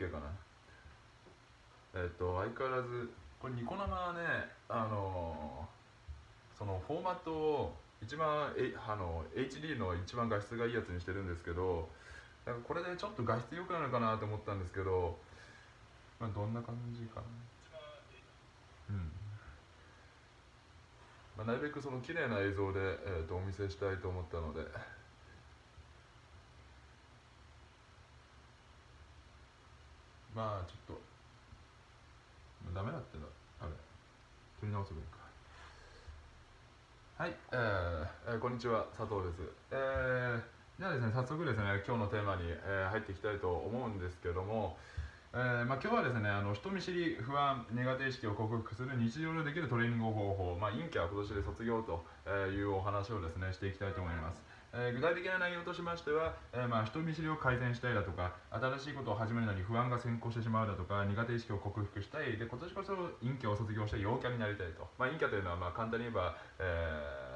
OK かな。えっ、と相変わらずこれニコ生はねあのそのフォーマットを一番えあの HD の一番画質がいいやつにしてるんですけどなんかこれでちょっと画質良くなるかなと思ったんですけど、まあ、どんな感じかな。うん。まあ、なるべくその綺麗な映像で、えー、とお見せしたいと思ったので。まあちょっとダメだってなあれ。撮り直せばいいか。はい、えーえーこんにちは。佐藤です。えー、じゃあですね早速ですね今日のテーマに、えー入っていきたいと思うんですけどもえーまあ、今日はですねあの人見知り不安苦手意識を克服する日常でできるトレーニング方法、まあ、陰キャは今年で卒業というお話をですねしていきたいと思います、えー具体的な内容としましては、えーまあ、人見知りを改善したいだとか新しいことを始めるのに不安が先行してしまうだとか苦手意識を克服したい。で今年こそ陰キャを卒業して陽キャになりたいと、まあ、陰キャというのはまあ簡単に言えば、えー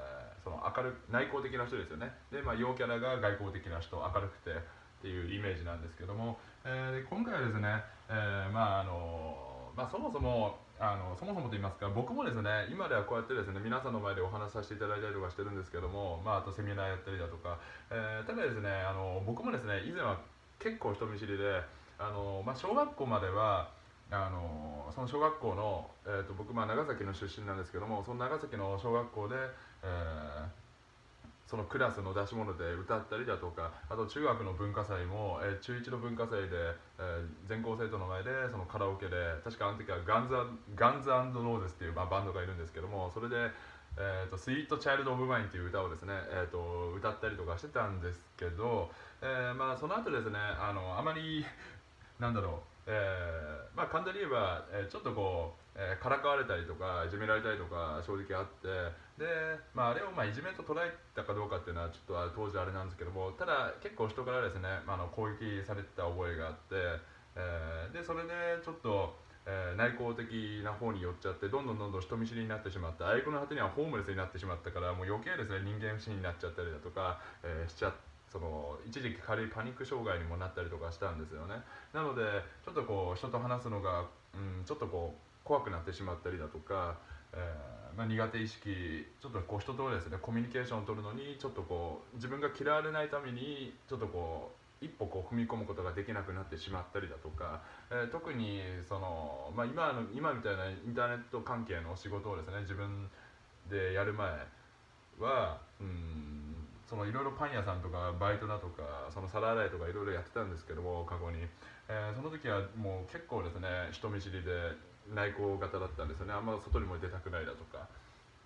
その明る内向的な人ですよね。で、まあ、陽キャラが外向的な人明るくてっていうイメージなんですけども、えーで今回はですね、えーまああのまあ、そもそもあのそもそもと言いますか僕もですね今ではこうやってですね皆さんの前でお話しさせていただいたりとかしてるんですけども、まあ、あとセミナーやったりだとか、えーただですねあの僕もですね以前は結構人見知りであの、まあ、小学校まではあのその小学校の、えー、と僕、まあ、長崎の出身なんですけどもその長崎の小学校で、えーそのクラスの出し物で歌ったりだとかあと中学の文化祭も、えー中1の文化祭で、えー全校生徒の前でそのカラオケで確かあの時はガンズガンズノーゼスっていう、まあ、バンドがいるんですけどもそれで「えー、とスイート・チャイルド・オブ・マイン」っていう歌をですね、えー、と歌ったりとかしてたんですけど、えーまあ、その後ですねあのあまりなんだろう、えーまあ簡単に言えば、えーちょっとこう、えーからかわれたりとかいじめられたりとか正直あってで、まあ、あれをまあいじめと捉えたかどうかっていうのはちょっと当時あれなんですけどもただ結構人からですね、まあ、あの攻撃されてた覚えがあって、えーでそれでちょっと、えー内向的な方に寄っちゃってどんどんどんどん人見知りになってしまった挙句の果てにはホームレスになってしまったからもう余計ですね人間不信になっちゃったりだとか、えーしちゃその一時期軽いパニック障害にもなったりとかしたんですよね。なのでちょっとこう人と話すのが、うん、ちょっとこう怖くなってしまったりだとか、えーまあ、苦手意識ちょっとこう人とですねコミュニケーションを取るのにちょっとこう自分が嫌われないためにちょっとこう一歩こう踏み込むことができなくなってしまったりだとか、えー特にその、まあ、今の今みたいなインターネット関係の仕事をですね自分でやる前はうんそのいろいろパン屋さんとかバイトだとかその皿洗いとかいろいろやってたんですけども過去に、えーその時はもう結構ですね人見知りで内向型だったんですよね。あんま外にも出たくないだとか。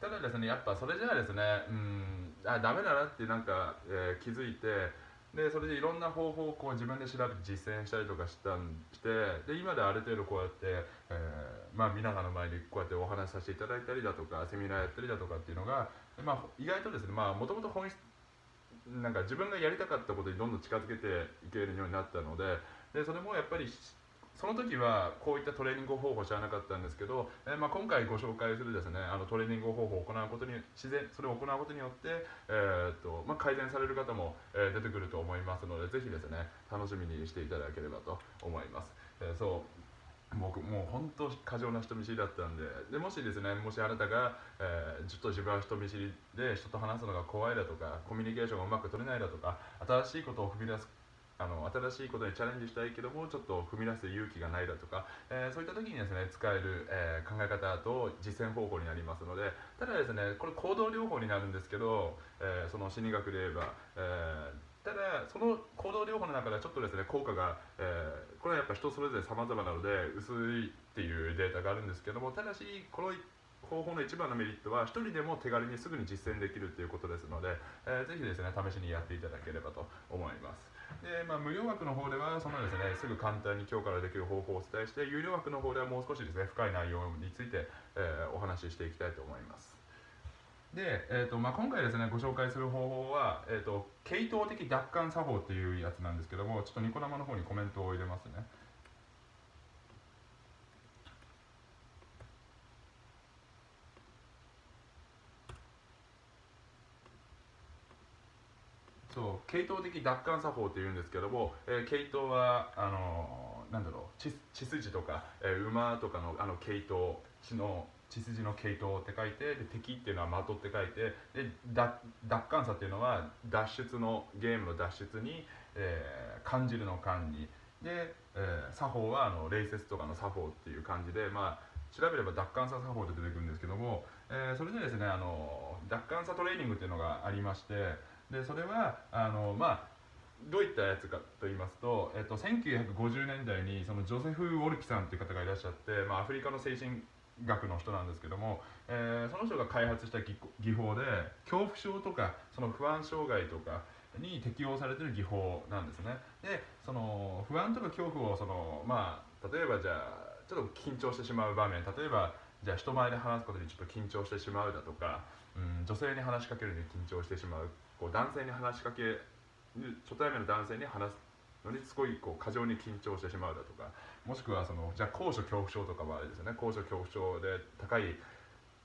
ただですねやっぱそれじゃあですねうんあダメだなってなんか、えー気づいてでそれでいろんな方法をこう自分で調べて実践したりとかしたんしてで今である程度こうやって、えーまあ、皆さんの前にこうやってお話しさせていただいたりだとかセミナーやったりだとかっていうのが、まあ、意外とですねもともと本質なんか自分がやりたかったことにどんどん近づけていけるようになったのででそれもやっぱりその時はこういったトレーニング方法を知らなかったんですけど、えーまあ、今回ご紹介するですねあのトレーニング方法を行うことに自然それを行うことによって、えーっとまあ、改善される方も、えー出てくると思いますのでぜひですね楽しみにしていただければと思います。えーそう僕もう本当過剰な人見知りだったんででもしですねもしあなたが、えーちょっと自分は人見知りで人と話すのが怖いだとかコミュニケーションがうまく取れないだとか新しいことを踏み出すあの新しいことにチャレンジしたいけどもちょっと踏み出す勇気がないだとか、えーそういった時にですね使える、えー考え方と実践方法になりますのでただですねこれ行動療法になるんですけど、えーその心理学で言えば、えただその行動療法の中ではちょっとですね効果が、えーこれはやっぱ人それぞれ様々なので薄いっていうデータがあるんですけどもただしこの方法の一番のメリットは一人でも手軽にすぐに実践できるということですので、えーぜひですね試しにやっていただければと思います。で、まあ、無料枠の方ではそのですねすぐ簡単に今日からできる方法をお伝えして有料枠の方ではもう少しですね深い内容について、えーお話ししていきたいと思います。で、えーとまあ、今回ですねご紹介する方法は、えー、と系統的奪還作法っていうやつなんですけどもちょっとニコ生の方にコメントを入れますね。そう系統的奪還作法っていうんですけども、えー系統はあのーなんだろう血血筋とか、えー馬とかのあの系統血の血筋の系統って書いてで敵っていうのは的って書いてで奪還者っていうのは脱出のゲームの脱出に、えー感じるの感に。で、えー作法はあの礼節とかの作法っていう感じでまあ調べれば奪還者作法で出てくるんですけども、えーそれでですねあの奪還者トレーニングっていうのがありましてでそれはあのまあどういったやつかと言いますと、えっと、1950年代にそのジョセフ・ウォルピさんという方がいらっしゃって、まあ、アフリカの精神学の人なんですけども、えーその人が開発した技技法で恐怖症とかその不安障害とかに適用されてる技法なんですね。でその不安とか恐怖をそのまあ例えばじゃあちょっと緊張してしまう場面例えばじゃあ人前で話すことにちょっと緊張してしまうだとか、うん、女性に話しかけるのに緊張してしまう。こう男性に話しかける初対面の男性に話すのにすごいこう過剰に緊張してしまうだとか。もしくはそのじゃあ高所恐怖症とかもあれですよね。高所恐怖症で高い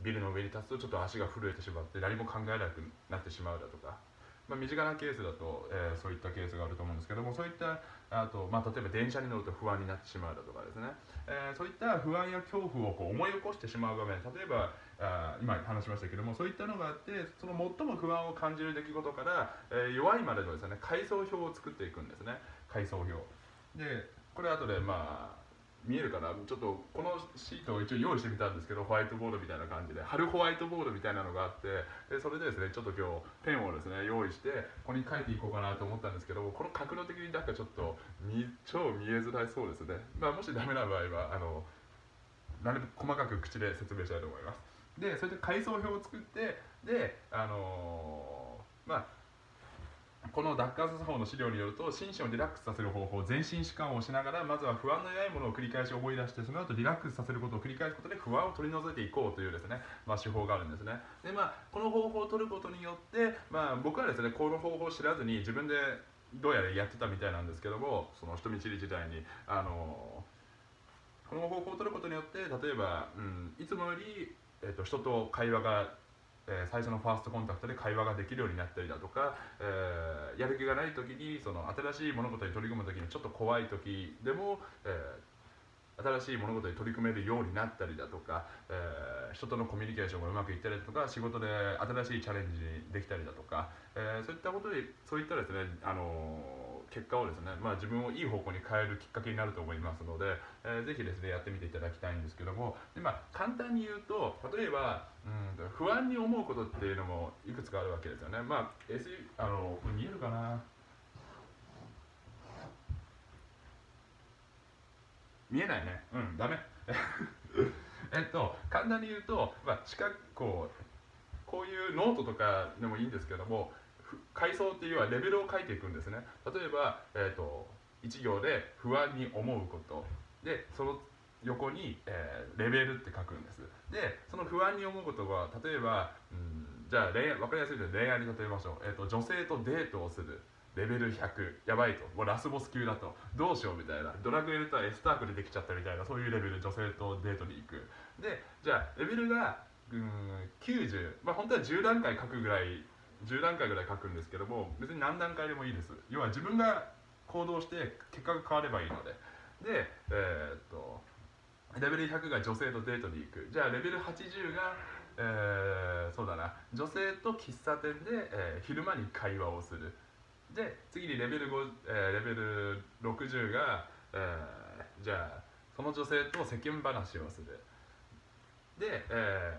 ビルの上に立つとちょっと足が震えてしまって何も考えなくなってしまうだとか、まあ、身近なケースだと、えーそういったケースがあると思うんですけどもそういったあと、まあ、例えば電車に乗ると不安になってしまうだとかですね、えーそういった不安や恐怖をこう思い起こしてしまう場面例えばあ今話しましたけどもそういったのがあってその最も不安を感じる出来事から、えー弱いまでのですね階層表を作っていくんですね。階層表。でこれ後でまあ見えるかな？ちょっとこのシートを一応用意してみたんですけどホワイトボードみたいな感じで。貼るホワイトボードみたいなのがあってでそれでですねちょっと今日ペンをですね用意してここに書いていこうかなと思ったんですけどこの角度的になんかちょっと超見えづらいそうですね、まあ、もしダメな場合はあのなるべく細かく口で説明したいと思います。でそれで階層表を作ってであのーまあこの奪還作法の資料によると心身をリラックスさせる方法全身弛緩をしながらまずは不安の弱いものを繰り返し思い出してその後リラックスさせることを繰り返すことで不安を取り除いていこうというですね、まあ、手法があるんですね。でまあこの方法を取ることによって、まあ、僕はですねこの方法を知らずに自分でどうやらやってたみたいなんですけどもその人見知り時代にあのこの方法を取ることによって例えば、うん、いつもより、えっと人と会話が、えー最初のファーストコンタクトで会話ができるようになったりだとか、えーやる気がない時にその新しい物事に取り組む時にちょっと怖い時でも、えー新しい物事に取り組めるようになったりだとか、え人とのコミュニケーションがうまくいったりだとか仕事で新しいチャレンジできたりだとか、えそういったことでそういったですね、あの結果をですね、まあ、自分をいい方向に変えるきっかけになると思いますので、えーぜひですねやってみていただきたいんですけどもで、まあ、簡単に言うと例えばうんと不安に思うことっていうのもいくつかあるわけですよね。まあ、SU あのこれ見えるかな？見えないね。うんダメ。えっと簡単に言うと、まあ、四角こうこういうノートとかでもいいんですけども階層っていうのはレベルを書いていくんですね。例えば、えっと1行で不安に思うこと。でその横に、えーレベルって書くんです。でその不安に思うことは例えば、うん、じゃあ恋分かりやすいので恋愛に例えましょう、えっと女性とデートをする。レベル100やばいと。もうラスボス級だと。どうしようみたいな。ドラクエルとは S タークでできちゃったみたいな。そういうレベル。女性とデートに行く。でじゃあレベルがうん90まあ本当は10段階書くぐらい10段階ぐらい書くんですけども別に何段階でもいいです。要は自分が行動して結果が変わればいいので。でえーっとレベル100が女性とデートに行く。じゃあレベル80がえーそうだな。女性と喫茶店で、えー昼間に会話をする。で次にレベル5、えーレベル60が、えーじゃあその女性と世間話をする。で、え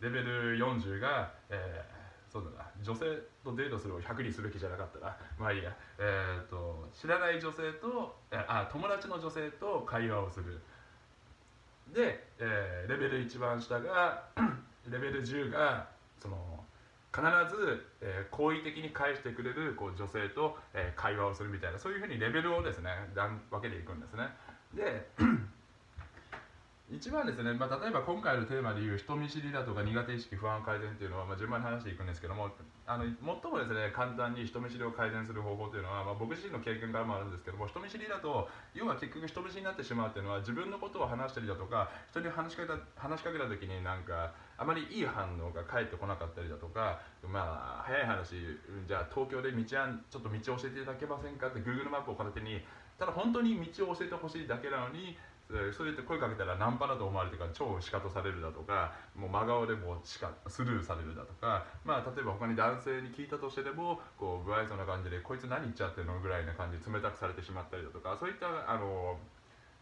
ーレベル40が、えーそうだな。女性とデートするを100にすべきじゃなかったな。まあいいや、えー、と知らない女性とあ友達の女性と会話をする。で、えーレベル一番下が レベル10がその必ず、えー好意的に返してくれるこう女性と、えー会話をするみたいなそういうふうにレベルをですね分けていくんですね。で 一番ですね、まあ、例えば今回のテーマでいう人見知りだとか苦手意識不安改善っていうのは、まあ、順番に話していくんですけどもあの最もですね簡単に人見知りを改善する方法というのは、まあ、僕自身の経験からもあるんですけども人見知りだと要は結局人見知りになってしまうっていうのは自分のことを話したりだとか人に話しかけた話しかけた時になんかあまりいい反応が返ってこなかったりだとかまあ早い話じゃあ東京で道案ちょっと道を教えていただけませんかって Google マップを片手に、ただ本当に道を教えてほしいだけなのにそうやって声かけたらナンパだと思われてから超シカトされるだとかもう真顔でもしかスルーされるだとか、まあ、例えば他に男性に聞いたとしてでもこう不愛想な感じでこいつ何言っちゃってるのぐらいな感じで冷たくされてしまったりだとかそういったあの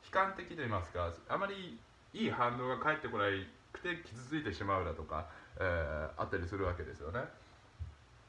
悲観的といいますかあまりいい反応が返ってこないくて傷ついてしまうだとか、えー、あったりするわけですよね。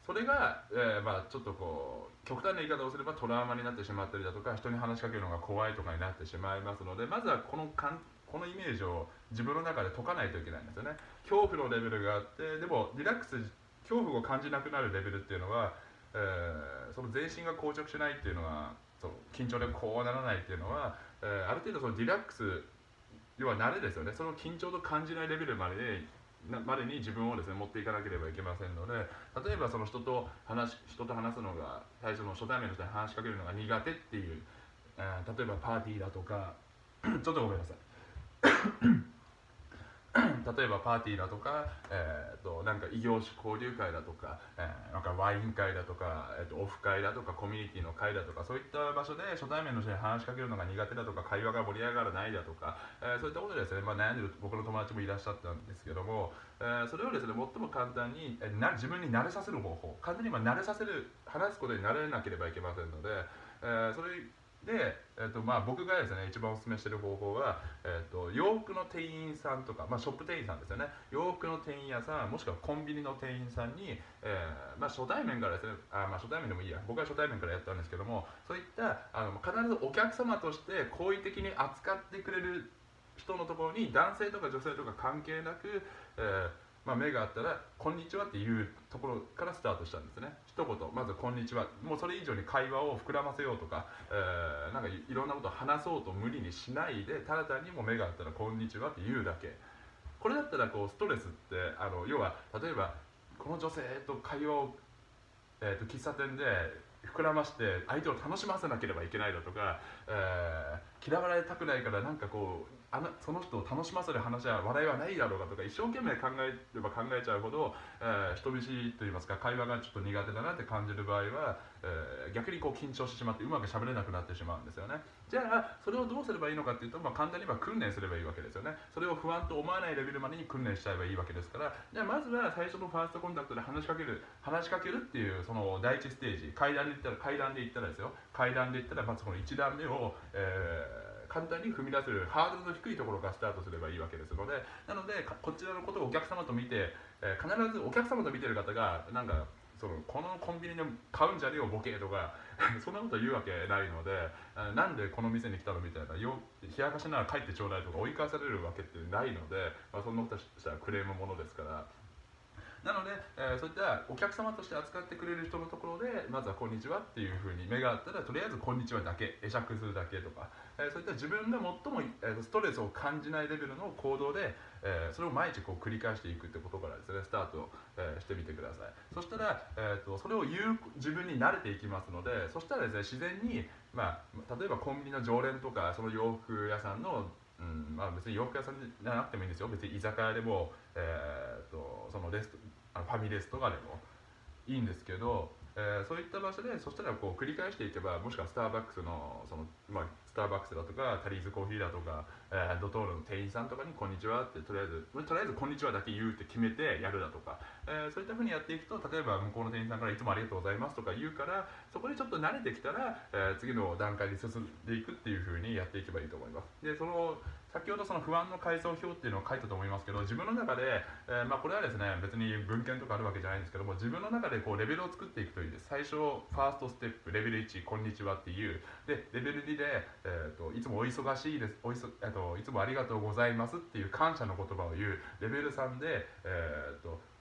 それが、えー、まあ、ちょっとこう極端な言い方をすればトラウマになってしまったりだとか人に話しかけるのが怖いとかになってしまいますのでまずはこのかんこのイメージを自分の中で解かないといけないんですよね。恐怖のレベルがあってでもリラックス恐怖を感じなくなるレベルっていうのは、えー、その全身が硬直しないっていうのはその緊張でこうならないっていうのは、えー、ある程度そのリラックス要は慣れですよね。その緊張と感じないレベルまでまでに自分をですね持っていかなければいけませんので例えばその人と話人と話すのが最初の初対面の人に話しかけるのが苦手っていう、えー、例えばパーティーだとか ちょっとごめんなさい。例えばパーティーだとか、えーと、なんか異業種交流会だとか,、えー、なんかワイン会だとか、えーと、オフ会だとかコミュニティの会だとかそういった場所で初対面の人に話しかけるのが苦手だとか会話が盛り上がらないだとか、えー、そういったことでですね、まあ、悩んでる僕の友達もいらっしゃったんですけども、えー、それをですね最も簡単に、え、な自分に慣れさせる方法簡単に今慣れさせる話すことに慣れなければいけませんので、えー、それで、えーとまあ、僕がですね一番おすすめしてる方法は、えーと、洋服の店員さんとか、まあ、ショップ店員さんですよね。洋服の店員屋さんもしくはコンビニの店員さんに、えーまあ、初対面からですねあ、まあ、初対面でもいいや。僕は初対面からやったんですけどもそういったあの必ずお客様として好意的に扱ってくれる人のところに男性とか女性とか関係なく、えーまあ、目があったら「こんにちは」っていうところからスタートしたんですね。一言まず「こんにちは」もうそれ以上に会話を膨らませようとか、えー、なんかいろんなことを話そうと無理にしないでただ単にも目があったら「こんにちは」って言うだけ。これだったらこうストレスってあの要は例えばこの女性と会話を、えー、と喫茶店で膨らまして相手を楽しませなければいけないだとか、えー、嫌われたくないからなんかこうあのその人を楽しませる話は笑いはないだろうかとか一生懸命考えれば考えちゃうほど、えー、人見知りといいますか会話がちょっと苦手だなって感じる場合は、えー、逆にこう緊張してしまってうまくしゃべれなくなってしまうんですよね。じゃあそれをどうすればいいのかっていうと、まあ、簡単に言えば訓練すればいいわけですよね。それを不安と思わないレベルまでに訓練しちゃえばいいわけですから。じゃあまずは最初のファーストコンタクトで話しかける話しかけるっていうその第一ステージ。階段で言ったら階段で言ったらですよ。階段で言ったらまずこの1段目を、えー簡単に踏み出せるハードルの低いところからスタートすればいいわけですのでなのでこちらのことをお客様と見て、え、必ずお客様と見てる方がなんかそのこのコンビニで買うんじゃねえよボケとか そんなこと言うわけないのでなんでこの店に来たのみたいなよ冷やかしなら帰ってちょうだいとか追い返されるわけってないので、まあ、そんなことしたらクレームものですからなので、えー、そういったお客様として扱ってくれる人のところでまずは「こんにちは」っていうふうに目があったらとりあえず「こんにちは」だけ会釈するだけとか、えー、そういった自分が最も、えー、ストレスを感じないレベルの行動で、えー、それを毎日こう繰り返していくってことからですねスタート、えー、してみてください。そしたら、えーと、それを言う自分に慣れていきますのでそしたらですね自然に、まあ、例えばコンビニの常連とかその洋服屋さんのうんまあ、別に洋服屋さんじゃなくてもいいんですよ。別に居酒屋でも、えーとそのレストあのファミレスとかでもいいんですけど、えー、そういった場所でそしたらこう繰り返していけばもしくはスターバックスのその、まあ、スターバックスだとかタリーズコーヒーだとか、えー、ドトールの店員さんとかに「こんにちは」ってとりあえずとりあえず「こんにちは」だけ言うって決めてやるだとか、えー、そういったふうにやっていくと例えば向こうの店員さんから「いつもありがとうございます」とか言うからそこでちょっと慣れてきたら、え次の段階に進んでいくっていうふうにやっていけばいいと思います。でその先ほどその不安の階層表っていうのを書いたと思いますけど自分の中で、えー、まあ、これはですね別に文献とかあるわけじゃないんですけども自分の中でこうレベルを作っていくといいです最初ファーストステップレベル1こんにちはっていうでレベル2で、えーと、いつもお忙しいですおいそ、えーと、いつもありがとうございますっていう感謝の言葉を言う。レベル3で、えーと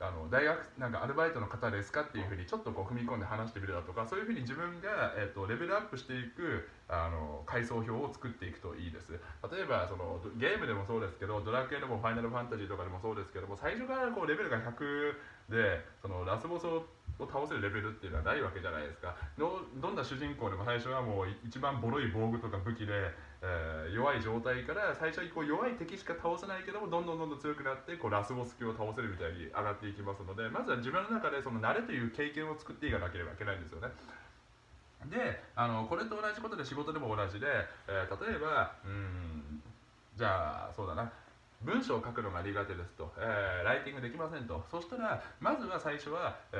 あの大学なんかアルバイトの方ですかっていうふうにちょっとこう踏み込んで話してみるだとかそういうふうに自分が、えーと、レベルアップしていくあの階層表を作っていくといいです。例えばそのゲームでもそうですけどドラクエでもファイナルファンタジーとかでもそうですけども最初からこうレベルが100でそのラスボスを倒せるレベルっていうのはないわけじゃないですか。どんな主人公でも最初はもう一番ボロい防具とか武器でえー、弱い状態から最初にこう弱い敵しか倒せないけどもどんどんどんどん強くなってこうラスボス級を倒せるみたいに上がっていきますのでまずは自分の中でその慣れという経験を作っていかなければいけないんですよね。であのこれと同じことで仕事でも同じで、えー、例えばうんじゃあそうだな。文章を書くのが苦手ですと、えー、ライティングできませんと。そしたらまずは最初は、え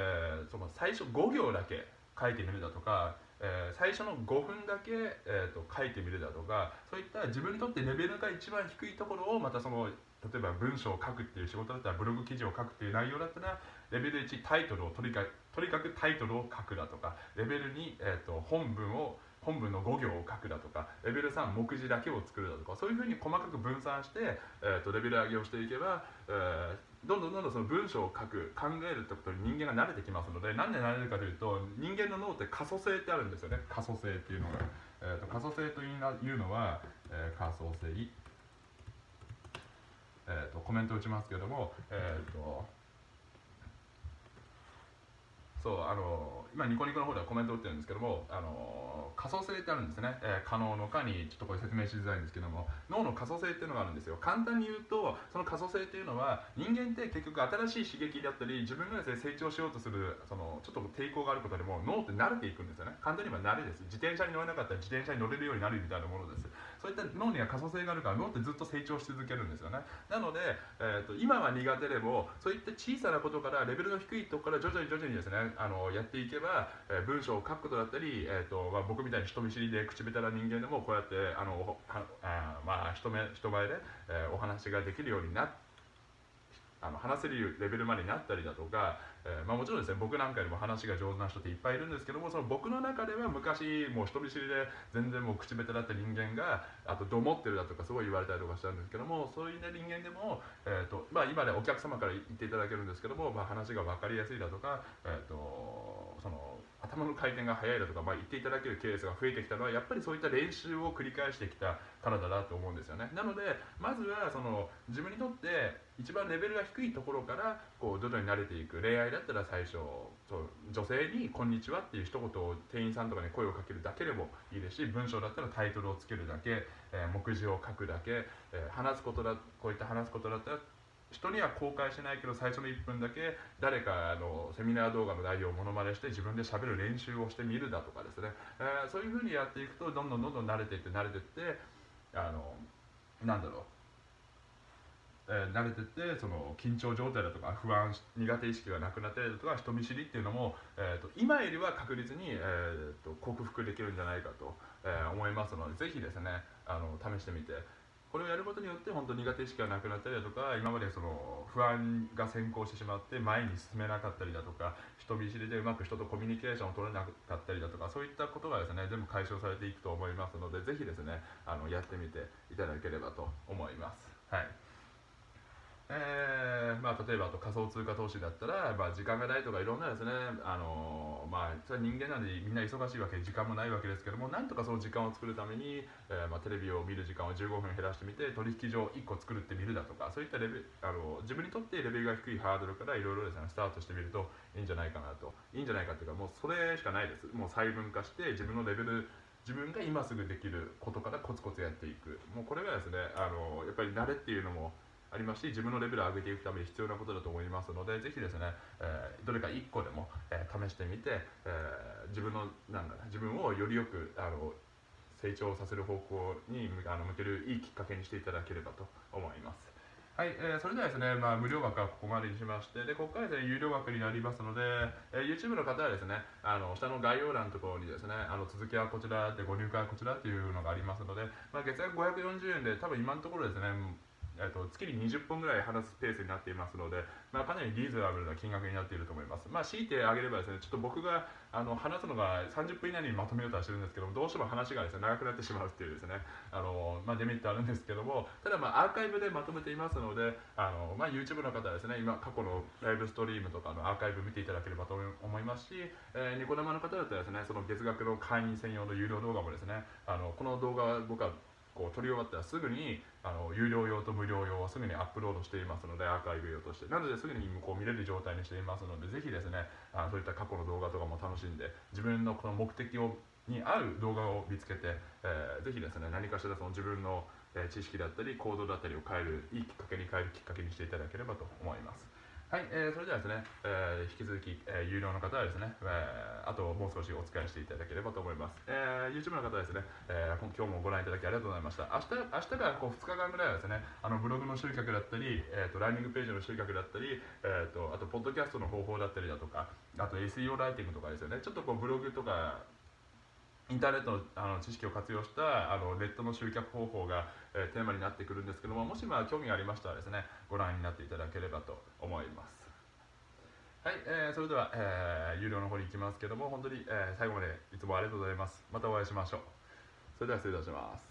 ー、その最初5行だけ書いてみるだとか、えー、最初の5分だけ、えーと、書いてみるだとかそういった自分にとってレベルが一番低いところをまたその例えば文章を書くっていう仕事だったらブログ記事を書くっていう内容だったらレベル1タイトルをとにかくとにかくタイトルを書くだとかレベル2、えーと、本文を本文の5行を書くだとかレベル3目次だけを作るだとかそういうふうに細かく分散して、えーと、レベル上げをしていけば、えー、どんどんどんどんその文章を書く考えるってことに人間が慣れてきますのでなんで慣れるかというと人間の脳って可塑性ってあるんですよね。可塑性っていうのが、えーと、可塑性というのは、えー、可塑性。えーと、コメント打ちますけども、えーとそうあの今ニコニコの方ではコメントを打ってるんですけどもあの仮想性ってあるんですね、えー、可能のかにちょっとこれ説明しづらいんですけども脳の仮想性っていうのがあるんですよ。簡単に言うとその仮想性っていうのは人間って結局新しい刺激だったり自分がですね成長しようとするそのちょっと抵抗があることでも脳って慣れていくんですよね。簡単に言えば慣れです。自転車に乗れなかったら自転車に乗れるようになるみたいなものです。そういった脳には可塑性があるから脳ってずっと成長し続けるんですよね。なので、えーと、今は苦手でもそういった小さなことからレベルの低いところから徐々に徐々にですねあのやっていけば、えー、文章を書くことだったり、えーとまあ、僕みたいに人見知りで口下手な人間でもこうやってあのはあまあ人目人前で、えー、お話ができるようになってあの話せるレベルまでになったりだとか、えー、まあ、もちろんですね僕なんかよりも話が上手な人っていっぱいいるんですけどもその僕の中では昔もう人見知りで全然もう口下手だった人間があとどもってるだとかすごい言われたりとかしたんですけどもそういう、ね、人間でも、えーとまあ、今ねお客様から言っていただけるんですけども、まあ、話が分かりやすいだとか、えーとその頭の回転が速いだとか、まあ、言っていただけるケースが増えてきたのはやっぱりそういった練習を繰り返してきたからだなと思うんですよね。なのでまずはその自分にとって一番レベルが低いところからこう徐々に慣れていく恋愛だったら最初そう女性に「こんにちは」っていう一言を店員さんとかに声をかけるだけでもいいですし文章だったらタイトルをつけるだけ、えー、目次を書くだけ、えー、話すことだこういった話すことだったら人には公開しないけど最初の1分だけ誰かのセミナー動画の内容をものまねして自分でしゃべる練習をしてみるだとかですね、えー、そういうふうにやっていくとどんどんどんどん慣れていって慣れていってあのなんだろう。えー、慣れてってその緊張状態だとか不安苦手意識がなくなったりだとか人見知りっていうのも、えーと、今よりは確実に、えーと、克服できるんじゃないかと、えー、思いますのでぜひですねあの試してみてこれをやることによって本当苦手意識がなくなったりだとか今までその不安が先行してしまって前に進めなかったりだとか人見知りでうまく人とコミュニケーションを取れなかったりだとかそういったことがですね全部解消されていくと思いますのでぜひですねあのやってみていただければと思います。はいえーまあ、例えばあと仮想通貨投資だったら、まあ、時間がないとかいろんなですね、あのまあ、それは人間なんでみんな忙しいわけで時間もないわけですけどもなんとかその時間を作るために、えーまあ、テレビを見る時間を15分減らしてみて取引所を1個作るってみるだとかそういったレベあの自分にとってレベルが低いハードルからいろいろですねスタートしてみるといいんじゃないかなと。いいんじゃないかっていうかもうそれしかないです。もう細分化して自分のレベル自分が今すぐできることからコツコツやっていく。もうこれがですねあのやっぱり慣れっていうのもありますし自分のレベルを上げていくために必要なことだと思いますのでぜひですね、えー、どれか1個でも、えー、試してみて、えー、自分のなんだ自分をよりよくあの成長させる方向にあの向けるいいきっかけにしていただければと思います。はい、えー、それではですね、まあ、無料枠はここまでにしまして、でここからですね、有料枠になりますので、えー、YouTube の方はですね、あの下の概要欄のところにですね、あの続きはこちらで、ご入会はこちらというのがありますので、まあ、月額540円で、多分今のところですね、えーと、月に20本ぐらい話すペースになっていますので、まあ、かなりリーズナブルな金額になっていると思います。まあ、強いてあげればですね、ちょっと僕があの話すのが30分以内にまとめようとはしてるんですけど、どうしても話がですね、長くなってしまうっていうですね、あのまあ、デメリットあるんですけども、ただまあアーカイブでまとめていますので、あのまあ、YouTube の方はですね、今過去のライブストリームとかのアーカイブ見ていただければと思いますし、えー、ニコ生の方だったらですね、その月額の会員専用の有料動画もですね、あのこの動画は僕はこう撮り終わったらすぐにあの有料用と無料用はすぐにアップロードしていますのでアーカイブ用としてなのですぐにこう見れる状態にしていますのでぜひですねあそういった過去の動画とかも楽しんで自分のこの目的をに合う動画を見つけて、えー、ぜひですね何かしらその自分の、え知識だったり行動だったりを変えるいいきっかけに変えるきっかけにしていただければと思います。はい、えー、それではですね、えー、引き続き、えー、有料の方はですね、えー、あともう少しお使いしていただければと思います。え、YouTube の方はですね、えー、今日もご覧いただきありがとうございました。明日明日からこう2日間ぐらいはですね、あのブログの集客だったり、えーと、ランニングページの集客だったり、えーと、あと、ポッドキャストの方法だったりだとか、あと SEO ライティングとかですよね、ちょっとこうブログとか、インターネットのあの知識を活用したあのネットの集客方法が、えー、テーマになってくるんですけどももしまあ興味がありましたらですねご覧になっていただければと思いますはい、えー、それでは、えー、有料の方に行きますけども、本当に、えー、最後までいつもありがとうございます。またお会いしましょう。それでは失礼いたします。